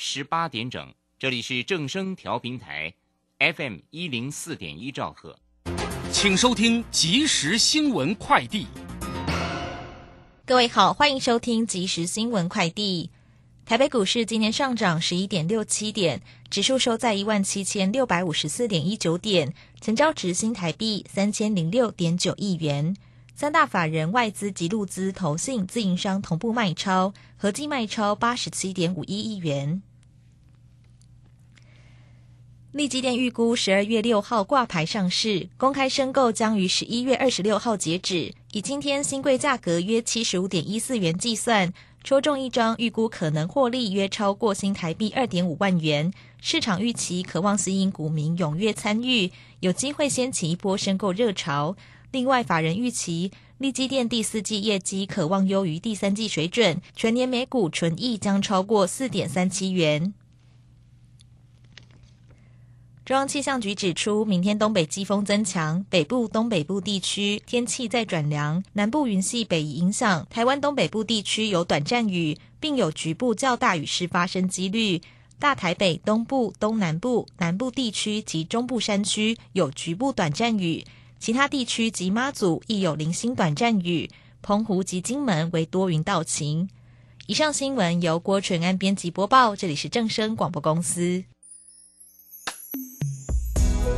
十八点整，这里是正声调频台，FM 一零四点一兆赫，请收听即时新闻快递。各位好，欢迎收听即时新闻快递。台北股市今天上涨十一点六七点，指数收在一万七千六百五十四点一九点，成交值新台币三千零六点九亿元。三大法人外资及路资投信自营商同步卖超，合计卖超八十七点五一亿元。立基电预估十二月六号挂牌上市，公开申购将于十一月二十六号截止。以今天新贵价格约七十五点一四元计算，抽中一张预估可能获利约超过新台币二点五万元。市场预期渴望吸引股民踊跃参与，有机会掀起一波申购热潮。另外，法人预期立基电第四季业绩可望优于第三季水准，全年每股纯益将超过四点三七元。中央气象局指出，明天东北季风增强，北部、东北部地区天气在转凉，南部云系北移影响，台湾东北部地区有短暂雨，并有局部较大雨势发生几率。大台北东部、东南部、南部地区及中部山区有局部短暂雨，其他地区及妈祖亦有零星短暂雨。澎湖及金门为多云到晴。以上新闻由郭纯安编辑播报，这里是正声广播公司。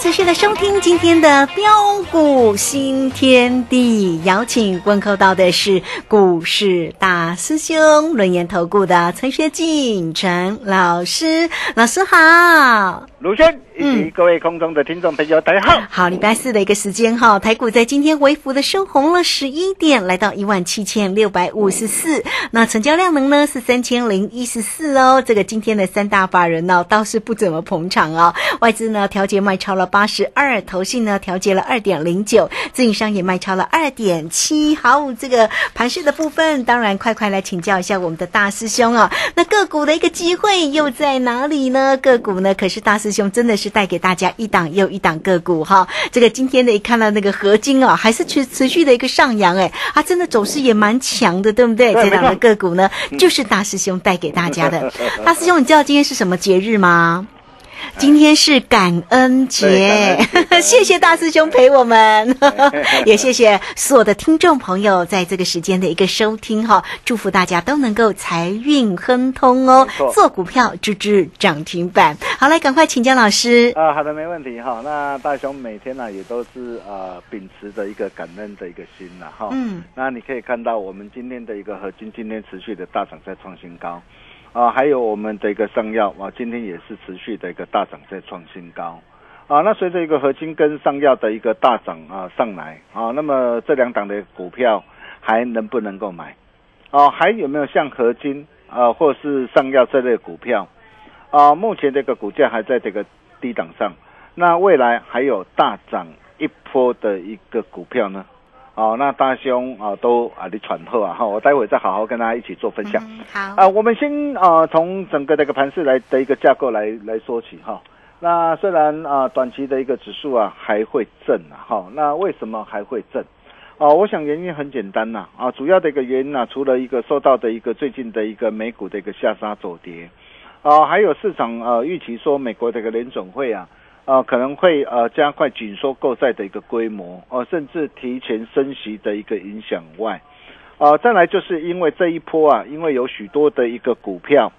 持续的收听今天的标股新天地，邀请问候到的是股市大师兄轮研投顾的陈学进陈老师，老师好，卢轩。嗯，各位空中的听众朋友，大家好。好，礼拜四的一个时间哈，台股在今天微幅的收红了十一点，来到一万七千六百五十四。那成交量能呢是三千零一十四哦。这个今天的三大法人呢倒是不怎么捧场哦。外资呢调节卖超了八十二，投信呢调节了二点零九，自营商也卖超了二点七。好，这个盘势的部分，当然快快来请教一下我们的大师兄啊。那个股的一个机会又在哪里呢？个股呢可是大师师兄真的是带给大家一档又一档个股哈。这个今天的一看到那个合金啊，还是持持续的一个上扬哎，啊，真的走势也蛮强的，对不对？这档的个股呢，就是大师兄带给大家的。大师兄，你知道今天是什么节日吗？今天是感恩节，谢谢大师兄陪我们，也谢谢所有的听众朋友在这个时间的一个收听哈，祝福大家都能够财运亨通哦，做股票支支涨停板。好，来赶快请江老师。啊，好的，没问题哈。那大雄每天呢也都是呃秉持着一个感恩的一个心呐哈，嗯，那你可以看到我们今天的一个合金今天持续的大涨在创新高。啊，还有我们的一个上药啊，今天也是持续的一个大涨，在创新高啊。那随着一个合金跟上药的一个大涨啊上来啊，那么这两档的股票还能不能够买？啊，还有没有像合金啊，或是上药这类股票啊？目前这个股价还在这个低档上，那未来还有大涨一波的一个股票呢？哦，那大兄啊，都啊，你喘透啊，哈，我待会再好好跟大家一起做分享。好啊，我们先啊，从整个这个盘市来的一个架构来来说起哈。那虽然啊，短期的一个指数啊还会震啊，哈，那为什么还会震？哦，我想原因很简单呐，啊，主要的一个原因呢，除了一个受到的一个最近的一个美股的一个下杀走跌，啊，还有市场呃预期说美国的一个联总会啊。啊，可能会呃加快紧缩购债的一个规模，哦，甚至提前升息的一个影响外，啊，再来就是因为这一波啊，因为有许多的一个股票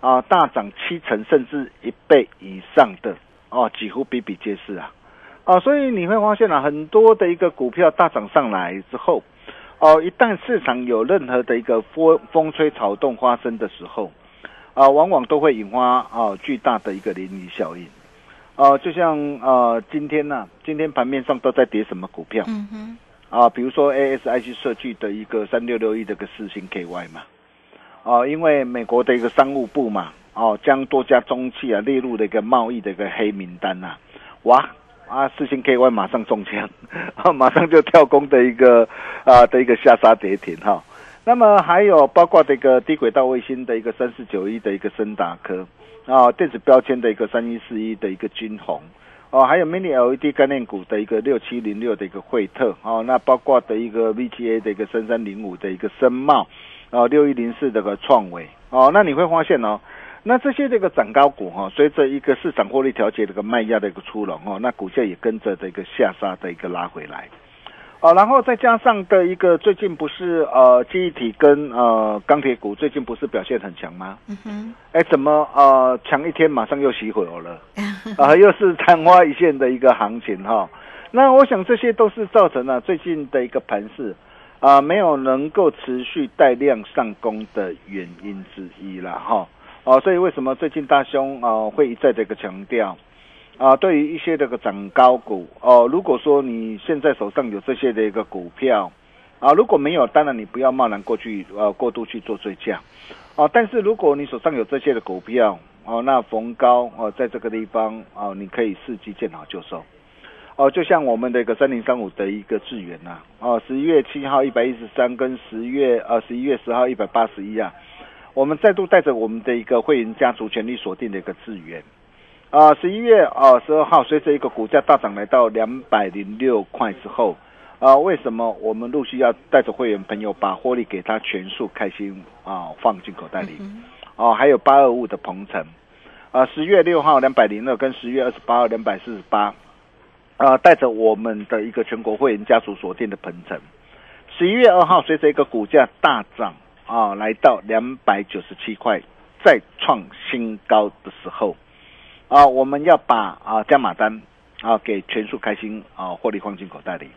啊大涨七成甚至一倍以上的哦，几乎比比皆是啊，啊，所以你会发现啊，很多的一个股票大涨上来之后，哦，一旦市场有任何的一个风风吹草动发生的时候，啊，往往都会引发啊巨大的一个涟漪效应。哦，就像呃，今天呢，今天盘面上都在跌什么股票？嗯哼。啊，比如说 ASIC 设计的一个三六六一的个四星 KY 嘛。哦，因为美国的一个商务部嘛，哦，将多家中企啊列入了一个贸易的一个黑名单呐。哇，啊，四星 KY 马上中枪，啊，马上就跳空的一个啊的一个下杀跌停哈。那么还有包括这个低轨道卫星的一个三四九一的一个森达科。啊，电子标签的一个三一四一的一个金红，哦，还有 Mini LED 概念股的一个六七零六的一个惠特，哦，那包括的一个 VGA 的一个三三零五的一个深茂，哦，六一零四这个创维，哦，那你会发现哦，那这些这个涨高股哈，随着一个市场获利调节的一个卖压的一个出笼哦，那股价也跟着这个下杀的一个拉回来。哦，然后再加上的一个最近不是呃记忆体跟呃钢铁股最近不是表现很强吗？嗯哼。哎，怎么呃强一天马上又熄火了？啊，又是昙花一现的一个行情哈。那我想这些都是造成了最近的一个盘势啊没有能够持续带量上攻的原因之一了哈。哦，所以为什么最近大兄啊会一再的一个强调？啊，对于一些这个涨高股哦，如果说你现在手上有这些的一个股票，啊，如果没有，当然你不要贸然过去呃过度去做追加，啊，但是如果你手上有这些的股票，哦，那逢高哦，在这个地方哦，你可以伺机见好就收，哦，就像我们的一个三零三五的一个智源呐，哦，十一月七号一百一十三跟十月呃十一月十号一百八十一啊，我们再度带着我们的一个会员家族全力锁定的一个智源。啊，十一月啊十二号，随着一个股价大涨来到两百零六块之后，啊，为什么我们陆续要带着会员朋友把获利给他全数开心啊放进口袋里？哦，还有八二五的鹏程，啊，十月六号两百零二跟十月二十八号两百四十八，啊，带着我们的一个全国会员家属锁定的鹏程，十一月二号随着一个股价大涨啊来到两百九十七块，再创新高的时候。啊，我们要把啊加码单啊给全数开心啊获利放进口袋里。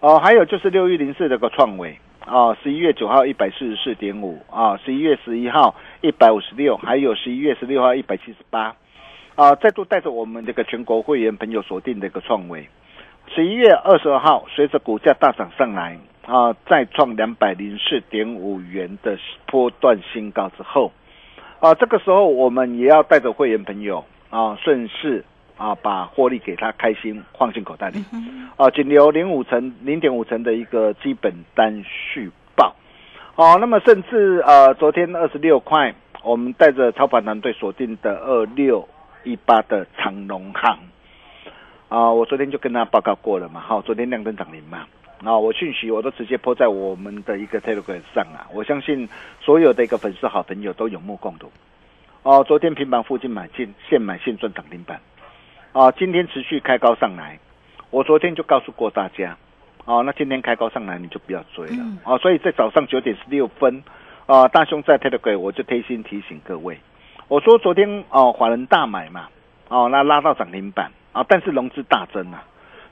哦，还有就是六一零四这个创维啊，十一月九号一百四十四点五啊，十一月十一号一百五十六，还有十一月十六号一百七十八啊，再度带着我们这个全国会员朋友锁定的一个创维，十一月二十二号随着股价大涨上来啊，再创两百零四点五元的波段新高之后啊，这个时候我们也要带着会员朋友。啊，顺势啊，把获利给他开心放进口袋里，啊，仅留零五成、零点五成的一个基本单续报，哦，那么甚至呃，昨天二十六块，我们带着操盘团队锁定的二六一八的长隆行。啊，我昨天就跟他报告过了嘛，好，昨天亮灯涨停嘛，啊，我讯息我都直接泼在我们的一个 Telegram 上啊，我相信所有的一个粉丝好朋友都有目共睹。哦，昨天平板附近买进，现买现赚涨停板。啊，今天持续开高上来，我昨天就告诉过大家，哦，那今天开高上来你就不要追了，哦，所以在早上九点十六分，啊，大兄在 Telegram 我就贴心提醒各位，我说昨天哦，华人大买嘛，哦，那拉到涨停板。啊！但是融资大增啊，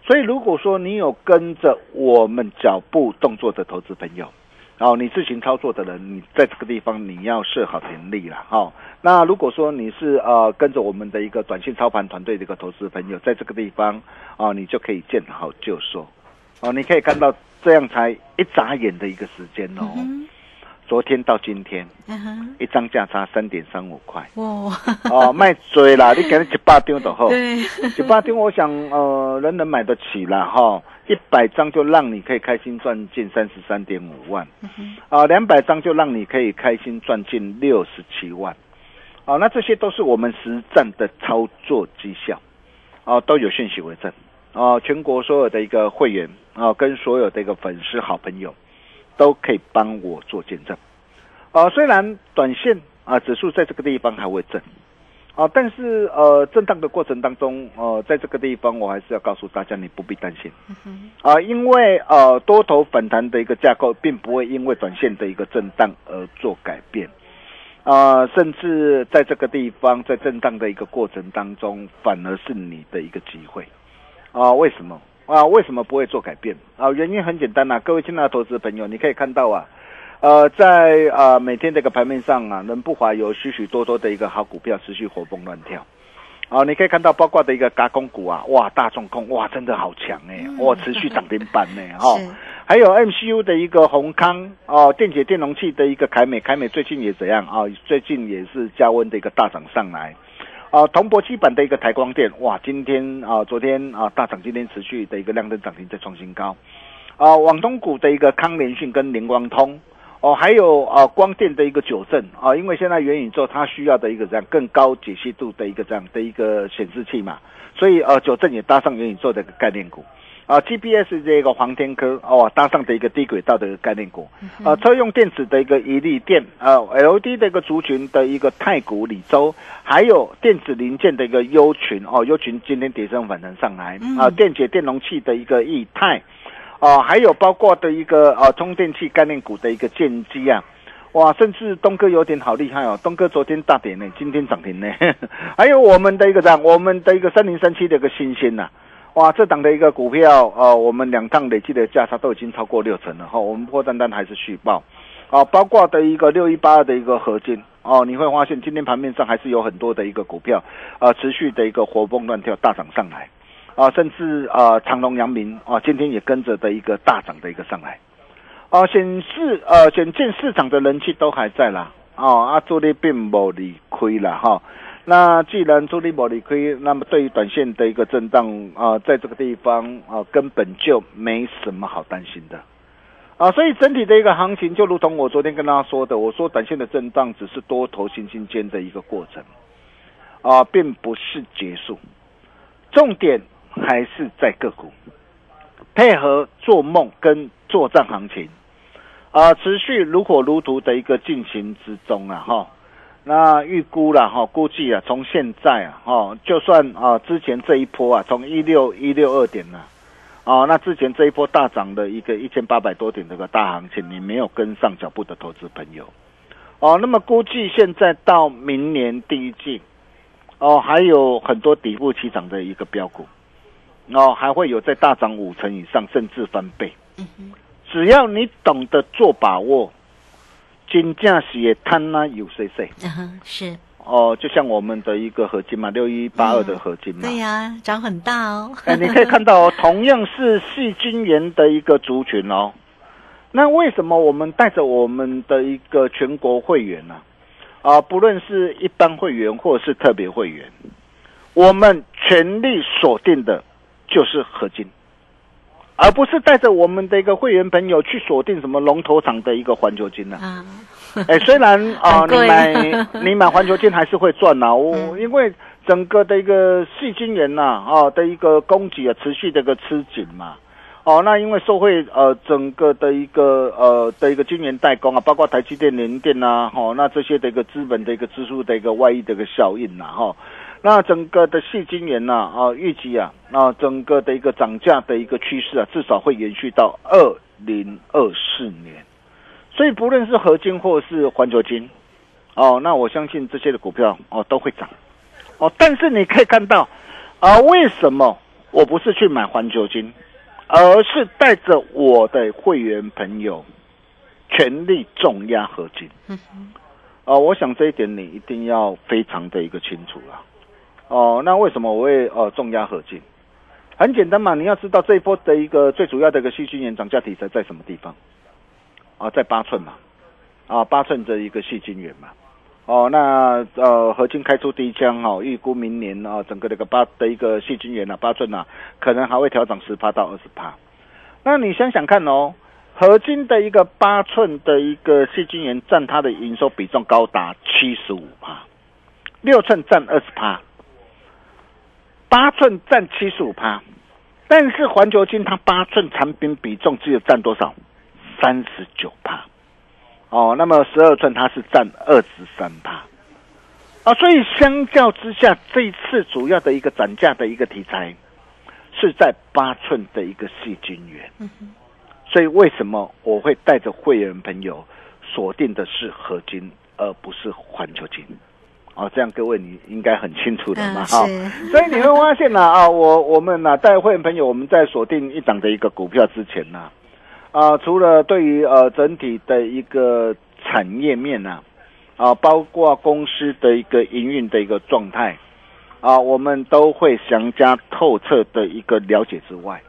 所以如果说你有跟着我们脚步动作的投资朋友，然后你自行操作的人，你在这个地方你要设好停利了哈。那如果说你是呃跟着我们的一个短信操盘团队的一个投资朋友，在这个地方啊，你就可以见好就收哦。你可以看到这样才一眨眼的一个时间哦。昨天到今天，一张价差三点三五块。哇！哦，卖追啦！你给他一百张就好。对，一百张，我想呃，人人买得起啦哈。一百张就让你可以开心赚进三十三点五万。啊，两百张就让你可以开心赚进六十七万。啊，那这些都是我们实战的操作绩效。啊，都有讯息为证。啊，全国所有的一个会员啊，跟所有的一个粉丝好朋友。都可以帮我做见证，啊，虽然短线啊指数在这个地方还会震，啊，但是呃震荡的过程当中，呃，在这个地方我还是要告诉大家，你不必担心，啊，因为呃多头反弹的一个架构，并不会因为短线的一个震荡而做改变，啊，甚至在这个地方在震荡的一个过程当中，反而是你的一个机会，啊，为什么？啊，为什么不会做改变啊？原因很简单呐，各位亲爱的投资朋友，你可以看到啊，呃，在啊每天这个盘面上啊，能不乏有许许多多的一个好股票持续活蹦乱跳，啊，你可以看到包括的一个嘎工股啊，哇，大众控哇，真的好强哎，哇，持续涨停板呢，哈，还有 MCU 的一个宏康哦，电解电容器的一个凯美，凯美最近也怎样啊？最近也是加温的一个大涨上来。啊，铜箔基板的一个台光电，哇，今天啊，昨天啊大涨，今天持续的一个量灯涨停再创新高。啊，网通股的一个康联讯跟联光通，哦，还有啊光电的一个九正啊，因为现在元宇宙它需要的一个这样更高解析度的一个这样的一个显示器嘛，所以呃九正也搭上元宇宙的一个概念股。啊，GPS 这个黄天科哦，搭上的一个低轨道的一个概念股，啊，车用电子的一个一力电，啊，LED 的一个族群的一个太古里州，还有电子零件的一个优群哦，优群今天跌升反弹上来，啊，电解电容器的一个易泰，啊，还有包括的一个啊充电器概念股的一个建机啊，哇，甚至东哥有点好厉害哦，东哥昨天大跌呢，今天涨停呢，还有我们的一个这样，我们的一个三零三七的一个新鲜呐。哇，这档的一个股票，啊，我们两趟累计的价差都已经超过六成了哈。我们破单单还是续报，啊，包括的一个六一八二的一个合金哦，你会发现今天盘面上还是有很多的一个股票，呃，持续的一个活蹦乱跳大涨上来，啊，甚至啊长隆、阳明啊，今天也跟着的一个大涨的一个上来，啊，显示呃显见市场的人气都还在啦，哦，啊，主力并没理亏了哈。那既然主力没理亏，那么对于短线的一个震荡啊，在这个地方啊，根本就没什么好担心的啊。所以整体的一个行情，就如同我昨天跟大家说的，我说短线的震荡只是多头新兴间的一个过程啊，并不是结束。重点还是在个股。配合做梦跟作战行情。啊，持续如火如荼的一个进行之中啊，哈。那预估了哈，估计啊，从现在啊，哈，就算啊，之前这一波啊，从一六一六二点呢，啊，那之前这一波大涨的一个一千八百多点这个大行情，你没有跟上脚步的投资朋友，哦，那么估计现在到明年第一季，哦，还有很多底部起涨的一个标股，哦，还会有在大涨五成以上，甚至翻倍，只要你懂得做把握。金价是也贪呐有谁谁？嗯，是哦，就像我们的一个合金嘛，六一八二的合金嘛，对呀，涨很大哦。哎，你可以看到哦，同样是细菌源的一个族群哦，那为什么我们带着我们的一个全国会员呢？啊，不论是一般会员或者是特别会员，我们全力锁定的就是合金。而不是带着我们的一个会员朋友去锁定什么龙头厂的一个环球金呢？哎，虽然 啊，你买你买环球金还是会赚呐。我因为整个的一个细金元呐，啊的一个供给啊持续的一个吃紧嘛。哦，那因为受惠呃整个的一个呃的一个晶圆代工啊，包括台积电、联电呐，哈，那这些的一个资本的一个支出的一个外溢的一个效应呐，哈，那整个的细晶圆呢，啊，预计啊，啊，整个的一个涨价的一个趋势啊，至少会延续到二零二四年，所以不论是合金或是环球金，哦，那我相信这些的股票哦都会涨，哦，但是你可以看到啊，为什么我不是去买环球金？而是带着我的会员朋友全力重压合金。哦，我想这一点你一定要非常的一个清楚了。哦，那为什么我会呃重压合金？很简单嘛，你要知道这一波的一个最主要的一个细晶圆涨价题材在什么地方？啊，在八寸嘛，啊八寸的一个细晶圆嘛。哦，那呃，合金开出第一枪哈，预估明年啊，整个这个八的一个细晶圆啊，八寸啊，可能还会调整十趴到二十趴。那你想想看哦，合金的一个八寸的一个细晶圆占它的营收比重高达七十五帕，六寸占二十帕，八寸占七十五趴，但是环球金它八寸产品比重只有占多少？三十九趴。哦，那么十二寸它是占二十三趴，啊，所以相较之下，这一次主要的一个涨价的一个题材是在八寸的一个细晶圆，所以为什么我会带着会员朋友锁定的是合金，而不是环球金？哦，这样各位你应该很清楚的嘛，哈，所以你会发现呢，啊，我我们呢带会员朋友，我们在锁定一档的一个股票之前呢。啊，除了对于呃整体的一个产业面呢，啊，包括公司的一个营运的一个状态，啊，我们都会详加透彻的一个了解之外，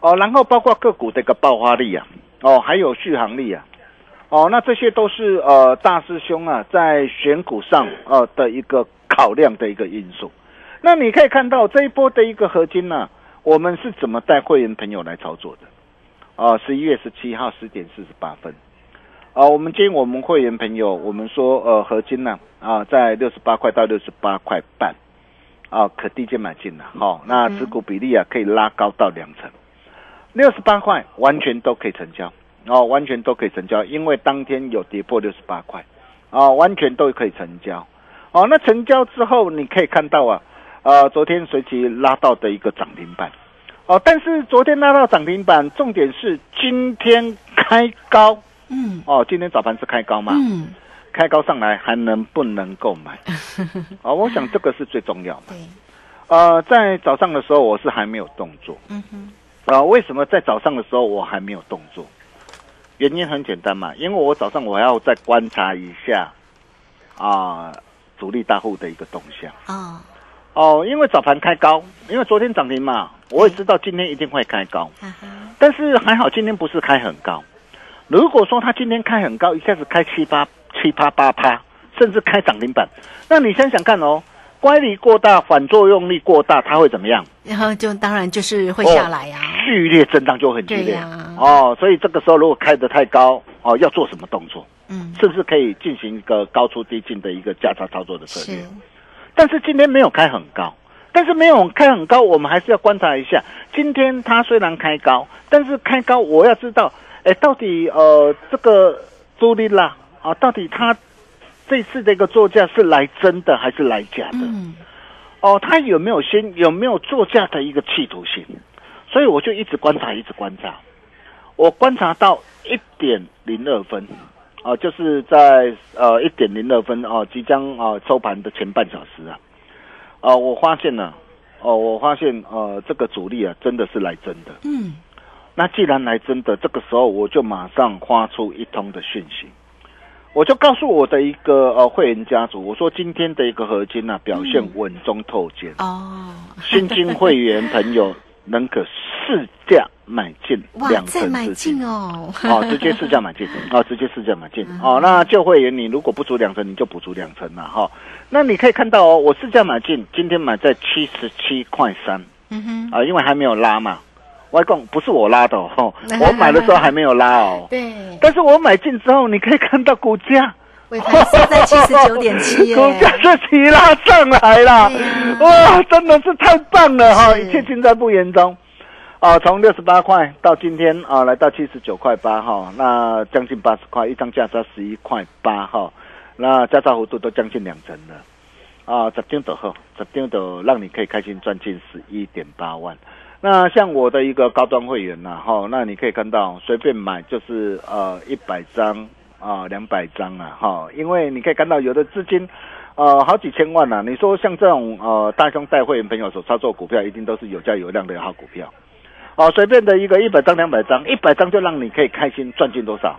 哦，然后包括个股的一个爆发力啊，哦，还有续航力啊，哦，那这些都是呃大师兄啊在选股上呃的一个考量的一个因素。那你可以看到这一波的一个合金呢，我们是怎么带会员朋友来操作的？啊，十一月十七号十点四十八分，啊，我们今天我们会员朋友，我们说呃，合金呢啊，在六十八块到六十八块半，啊，可低阶买进了，好，那持股比例啊可以拉高到两成，六十八块完全都可以成交，哦，完全都可以成交，因为当天有跌破六十八块，啊，完全都可以成交，哦，那成交之后你可以看到啊，呃，昨天随即拉到的一个涨停板。哦，但是昨天拉到涨停板，重点是今天开高，嗯，哦，今天早盘是开高嘛，嗯，开高上来还能不能购买？哦，我想这个是最重要的。呃，在早上的时候我是还没有动作，嗯哼，啊，为什么在早上的时候我还没有动作？原因很简单嘛，因为我早上我要再观察一下啊，主力大户的一个动向啊。哦，因为早盘开高，因为昨天涨停嘛，我也知道今天一定会开高，但是还好今天不是开很高。如果说他今天开很高，一下子开七八七八八趴，甚至开涨停板，那你想想看哦，乖离过大，反作用力过大，它会怎么样？然后就当然就是会下来呀，剧烈震荡就很剧烈哦。所以这个时候如果开得太高哦，要做什么动作？嗯，是不是可以进行一个高出低进的一个价差操作的策略？但是今天没有开很高，但是没有开很高，我们还是要观察一下。今天它虽然开高，但是开高我要知道，哎，到底呃这个朱莉拉啊，到底它这次的一个作价是来真的还是来假的？嗯哦，它有没有先有没有作价的一个企图性？所以我就一直观察，一直观察。我观察到一点零二分。啊，就是在呃一点零二分啊，即将啊收盘的前半小时啊，啊，我发现呢，哦，我发现呃这个主力啊真的是来真的。嗯，那既然来真的，这个时候我就马上发出一通的讯息，我就告诉我的一个呃会员家族，我说今天的一个合金呢表现稳中透坚哦，新金会员朋友能可试价。买进两成资金。哦，哦，直接市价买进，哦，直接市价买进，哦，那旧会员你如果不足两成，你就补足两成了哈。那你可以看到哦，我市价买进，今天买在七十七块三，嗯哼，啊，因为还没有拉嘛，外公不是我拉的哦，我买的时候还没有拉哦，对，但是我买进之后，你可以看到股价尾盘是在七十九点七耶，股价是提拉上来了，哇，真的是太棒了哈！一切尽在不言中。啊，从六十八块到今天啊，来到七十九块八哈，那将近八十块，一张价差十一块八哈，那价差幅度都将近两成了。啊，十张的后，十张的让你可以开心赚进十一点八万。那像我的一个高端会员呐，哈，那你可以看到随便买就是呃一百张啊，两百张啊，哈，因为你可以看到有的资金。呃，好几千万呐、你说像这种呃大兄带会员朋友所操作股票，一定都是有价有量的好股票。哦，随便的一个一百张、两百张，一百张就让你可以开心赚进多少？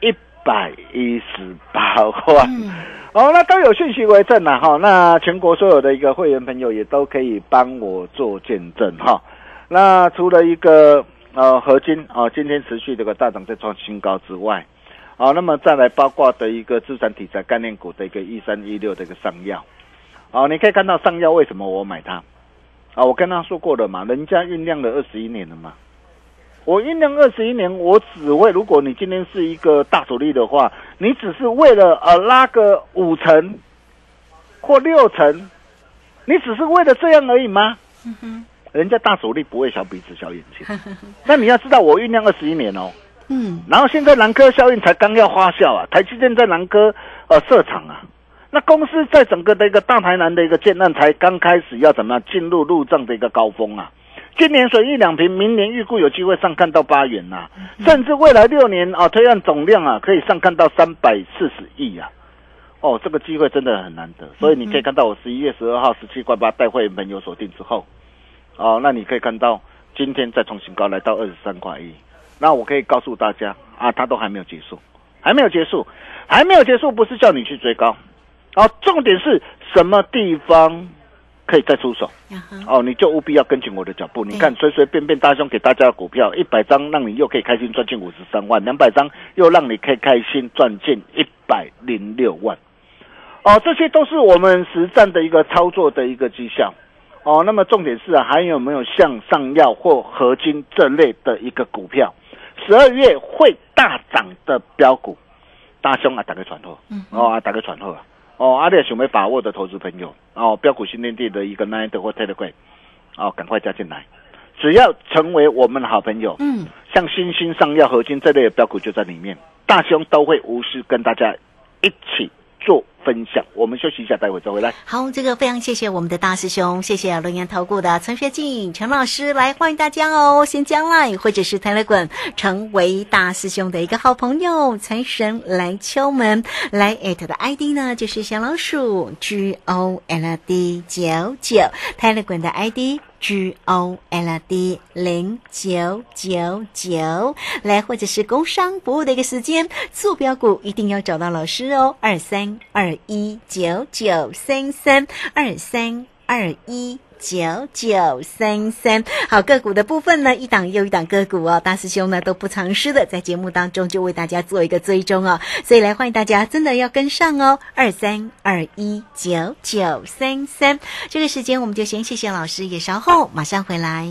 一百一十八万。哦，那都有讯息为证了哈。那全国所有的一个会员朋友也都可以帮我做见证哈。那除了一个呃合金啊、今天持续这个大涨在创新高之外，好，那么再来包括的一个资产题材概念股的一个一三一六的一个上药，好，你可以看到上药为什么我买它？啊，我跟他说过了嘛，人家酝酿了二十一年了嘛，我酝酿二十一年，我只为如果你今天是一个大主力的话，你只是为了呃拉个五成或六成，你只是为了这样而已吗？人家大主力不会小鼻子小眼睛，那你要知道我酝酿二十一年哦。嗯，然后现在南科效应才刚要发酵啊，台积电在南科呃设厂啊，那公司在整个的一个大台南的一个建案才刚开始要怎么样进入入账的一个高峰啊。今年水一两瓶，明年预估有机会上看到八元呐、甚至未来六年啊，推案总量啊可以上看到三百四十亿啊。哦，这个机会真的很难得，所以你可以看到我十一月十二号十七块八带会员朋友锁定之后，哦，那你可以看到今天再创新高来到二十三块一。那我可以告诉大家啊，它都还没有结束，还没有结束，还没有结束，不是叫你去追高，哦，重点是什么地方可以再出手哦，你就务必要跟紧我的脚步。你看随随便便大兄给大家的股票，一百张让你又可以开心赚进五十三万，两百张又让你可以开心赚进一百零六万，哦，这些都是我们实战的一个操作的一个绩效。哦，那么重点是啊，还有没有像上药或合金这类的一个股票，十二月会大涨的标股？大兄啊，打个传呼，哦啊，打个传呼啊，哦，阿列想没把握的投资朋友，哦，标股新天地的一个 Nine 或 Telegram，哦，赶快加进来，只要成为我们的好朋友，嗯，像新兴上药合金这类的标股就在里面，大兄都会无私跟大家一起做分享。我们休息一下，待会再回来。好，这个非常谢谢我们的大师兄，谢谢龙岩投顾的陈学进陈老师来欢迎大家哦，先将来或者是 Telegram 成为大师兄的一个好朋友，财神来敲门，来 at 的 ID 呢就是小老鼠 G O L D 九九，Telegram 的 ID。G O L D 零九九九，来或者是工商服务的一个时间，坐标股一定要找到老师哦，二三二一九九三三二三二一。九九三三，好个股的部分呢，一档又一档个股哦，大师兄呢都不藏私的，在节目当中就为大家做一个追踪哦，所以来欢迎大家真的要跟上哦，二三二一九九三三，这个时间我们就先谢谢老师，也稍后马上回来。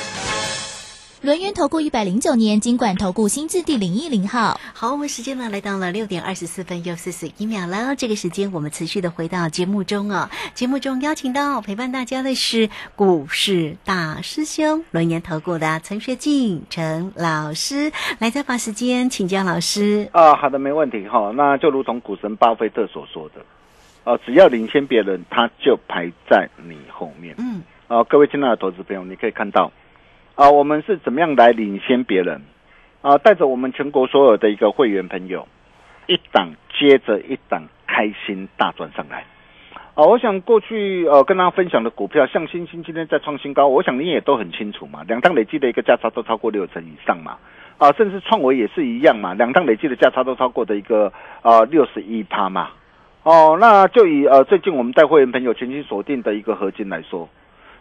轮源投顾一百零九年金管投顾新字第零一零号。好，我们时间呢来到了六点二十四分又四十一秒了。这个时间我们持续的回到节目中哦，节目中邀请到陪伴大家的是股市大师兄轮源投顾的陈学进陈老师，来再把时间请教老师。啊，好的，没问题哈。那就如同股神巴菲特所说的，哦、只要领先别人，他就排在你后面。嗯，啊，各位亲爱的投资朋友，你可以看到，啊，我们是怎么样来领先别人？啊，带着我们全国所有的一个会员朋友，一档接着一档开心大赚上来。啊，我想过去呃跟大家分享的股票，像星星今天在创新高，我想你也都很清楚嘛，两档累计的一个价差都超过六成以上嘛。啊，甚至创维也是一样嘛，两档累计的价差都超过的一个呃六十一趴嘛。哦，那就以呃最近我们带会员朋友全新锁定的一个合金来说，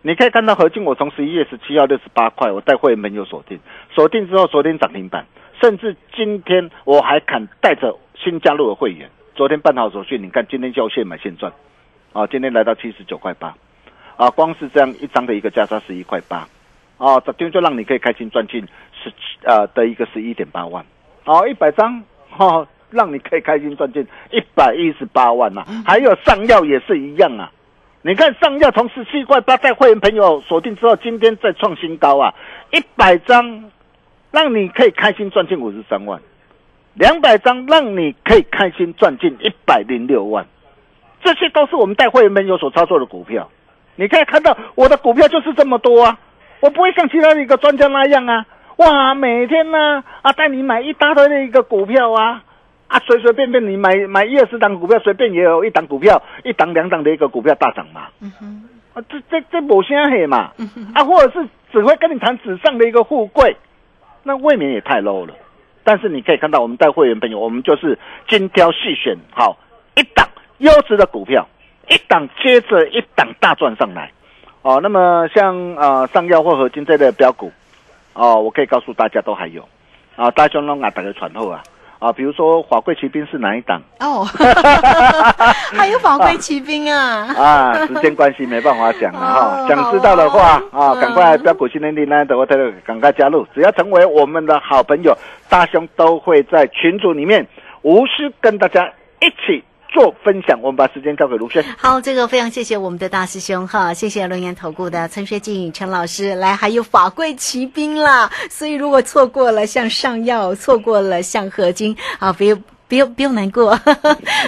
你可以看到合金，我从十一月十七号六十八块，我带会员朋友锁定，锁定之后昨天涨停板，甚至今天我还敢带着新加入的会员，昨天办好手续，你看今天就现买现赚，啊，今天来到七十九块八，啊，光是这样一张的一个价差十一块八，啊，这天就让你可以开心赚进十呃的一个十一点八万，哦，一百张，哈、让你可以开心赚进一百一十八万呐、还有上药也是一样啊。你看上药从十七块八在会员朋友锁定之后，今天再创新高啊！一百张让你可以开心赚进五十三万，两百张让你可以开心赚进一百零六万，这些都是我们带会员朋友所操作的股票。你可以看到我的股票就是这么多啊，我不会像其他的一个专家那样啊，哇，每天呢啊带你买一大堆的一个股票啊。啊，随随便便你买买一二十档股票，随便也有一档股票，一档两档的一个股票大涨嘛。嗯哼，啊，这这这某些黑嘛嗯哼，啊，或者是只会跟你谈纸上的一个富贵，那未免也太 low 了。但是你可以看到，我们带会员朋友，我们就是精挑细选，好一档优质的股票，一档接着一档大赚上来。哦，那么像呃上药或合金这类的标股，哦，我可以告诉大家都还有啊，大兄龙啊，打个传后啊。啊，比如说法贵骑兵是哪一档？哦，还有法贵骑兵啊！啊，时间关系没办法讲了哈。哦想知道的话啊，赶快标股新天地那的我特赶快加入，只要成为我们的好朋友，大兄都会在群组里面无私跟大家一起做分享。我们把时间交给卢轩。好，这个非常谢谢我们的大师兄哈，谢谢龙岩投顾的陈学静陈老师来，还有法贵骑兵啦。所以如果错过了像上药，错过了像合金啊，不用。不用不用难过，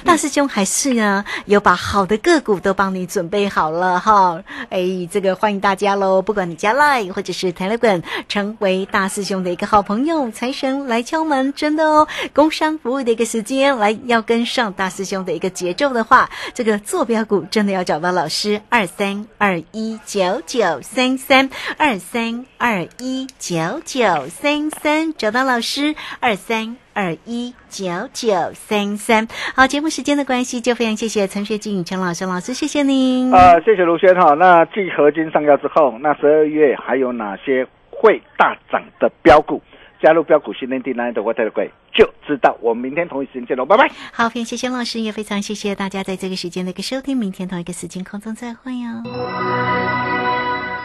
大师兄还是呢有把好的个股都帮你准备好了哈。哎，这个欢迎大家喽！不管你加 Line 或者是 Telegram，成为大师兄的一个好朋友，财神来敲门，真的哦。工商服务的一个时间，来要跟上大师兄的一个节奏的话，这个坐标股真的要找到老师二三二一九九三三二三二一九九三三，找到老师二三。二一九九三三，好，节目时间的关系，就非常谢谢陈学静陈老师老师，谢谢您。呃，谢谢卢轩哈。那继合金上药之后，那十二月还有哪些会大涨的标股？加入标股训练地那的 Water 贵就知道。我们明天同一时间见喽，拜拜。好，非常谢谢老师，也非常谢谢大家在这个时间的一个收听，明天同一个时间空中再会哦。